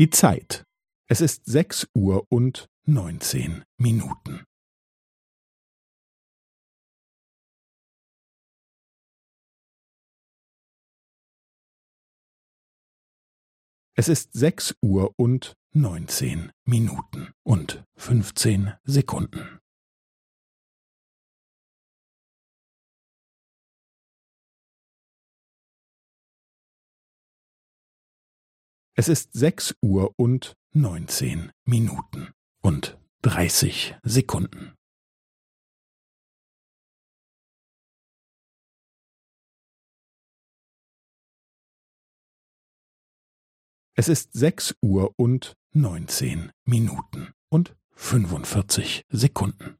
Die Zeit. Es ist sechs Uhr und neunzehn Minuten. Es ist sechs Uhr und neunzehn Minuten und fünfzehn Sekunden. Es ist sechs Uhr und neunzehn Minuten und dreißig Sekunden. Es ist sechs Uhr und neunzehn Minuten und fünfundvierzig Sekunden.